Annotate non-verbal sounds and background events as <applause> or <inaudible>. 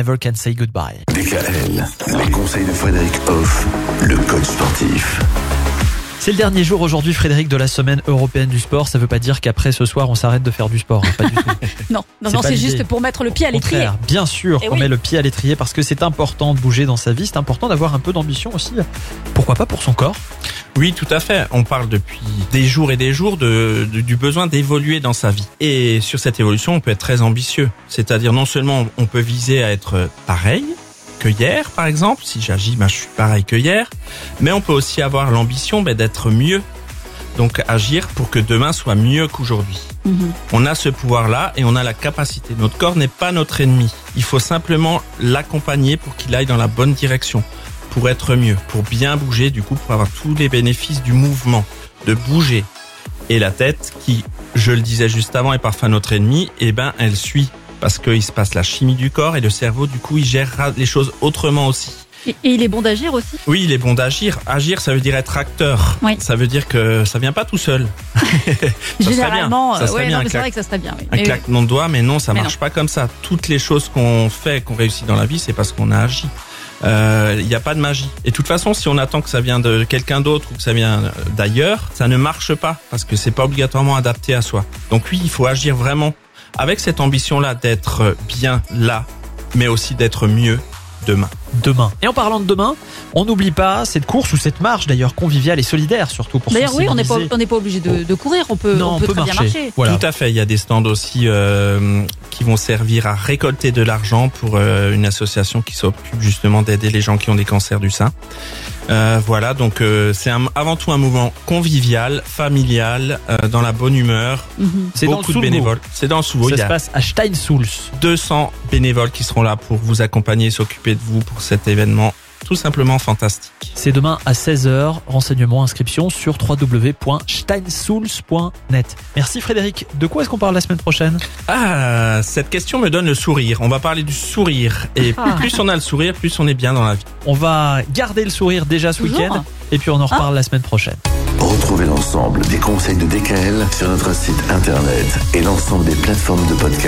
Never Can Say Goodbye. DKL, les conseils de Frédéric Hoff, le coach sportif. C'est le dernier jour aujourd'hui, Frédéric, de la semaine européenne du sport. Ça veut pas dire qu'après ce soir, on s'arrête de faire du sport. hein, Pas du tout. <laughs> Non, non, C'est non, juste pour mettre le pied à l'étrier. bien sûr Eh qu'on oui. met le pied à l'étrier parce que c'est important de bouger dans sa vie. C'est important d'avoir un peu d'ambition aussi. Pourquoi pas pour son corps Oui, tout à fait. On parle depuis des jours et des jours de, de- du besoin d'évoluer dans sa vie. Et sur cette évolution, on peut être très ambitieux. C'est-à-dire non seulement on peut viser à être pareil que hier, par exemple. Si j'agis, ben, je suis pareil que hier. Mais on peut aussi avoir l'ambition ben, d'être mieux. Donc agir pour que demain soit mieux qu'aujourd'hui. Mhm. On a ce pouvoir-là et on a la capacité. Notre corps n'est pas notre ennemi. Il faut simplement l'accompagner pour qu'il aille dans la bonne direction, pour être mieux, pour bien bouger, du coup, pour avoir tous les bénéfices du mouvement, de bouger. Et la tête, qui, je le disais juste avant, est parfois notre ennemi, eh ben, elle suit. Parce qu'il se passe la chimie du corps et le cerveau, du coup, il gérera les choses autrement aussi. Et, et il est bon d'agir aussi. Oui, il est bon d'agir. Agir, ça veut dire être acteur. Oui. Ça veut dire que ça vient pas tout seul. <laughs> serait bien. Généralement, Ça serait ouais, bien non, claque- vrai que ça serait bien. oui. un Mais oui. claquement de doigts, mais non, ça Mais marche pas comme ça. Toutes les choses qu'on fait, qu'on réussit dans la vie, c'est parce qu'on a agi. Euh, Il n'y a pas de magie. Et de toute façon, si on attend que ça vient de quelqu'un d'autre ou que ça vient euh, d'ailleurs, ça ne marche pas parce que c'est pas obligatoirement adapté à soi. Donc oui, il faut agir vraiment avec cette ambition-là d'être bien là, mais aussi d'être mieux demain. Demain. Et en parlant de demain, on n'oublie pas cette course ou cette marche d'ailleurs conviviale et solidaire surtout pour D'ailleurs, oui, on n'est pas, sensibiliser. on n'est pas obligé de, de courir. On peut, Non, on peut, très bien marcher. Voilà. Tout à fait. Il y a des stands aussi euh, qui vont servir à récolter de l'argent pour euh, une association qui s'occupe justement d'aider les gens qui ont des cancers du sein. Euh, voilà, donc euh, c'est un- avant tout un mouvement convivial, familial, euh, dans la bonne humeur. Mhm. C'est dans le Beaucoup de bénévoles. C'est dans le Soulbourg. Ça Il y se a passe à Steinsulz. 200 bénévoles qui seront là pour vous accompagner et s'occuper de vous pour cet événement tout simplement fantastique. C'est demain à 16h. Renseignements, inscription sur www.steinsulz.net. Merci Frédéric. De quoi est-ce qu'on parle la semaine prochaine? Ah, cette question me donne le sourire. On va parler du sourire. Et Ah. plus on a le sourire, plus on est bien dans la vie. On va garder le sourire déjà ce week-end. Et puis on en reparle la semaine prochaine. Retrouvez l'ensemble des conseils de DKL sur notre site internet et l'ensemble des plateformes de podcast.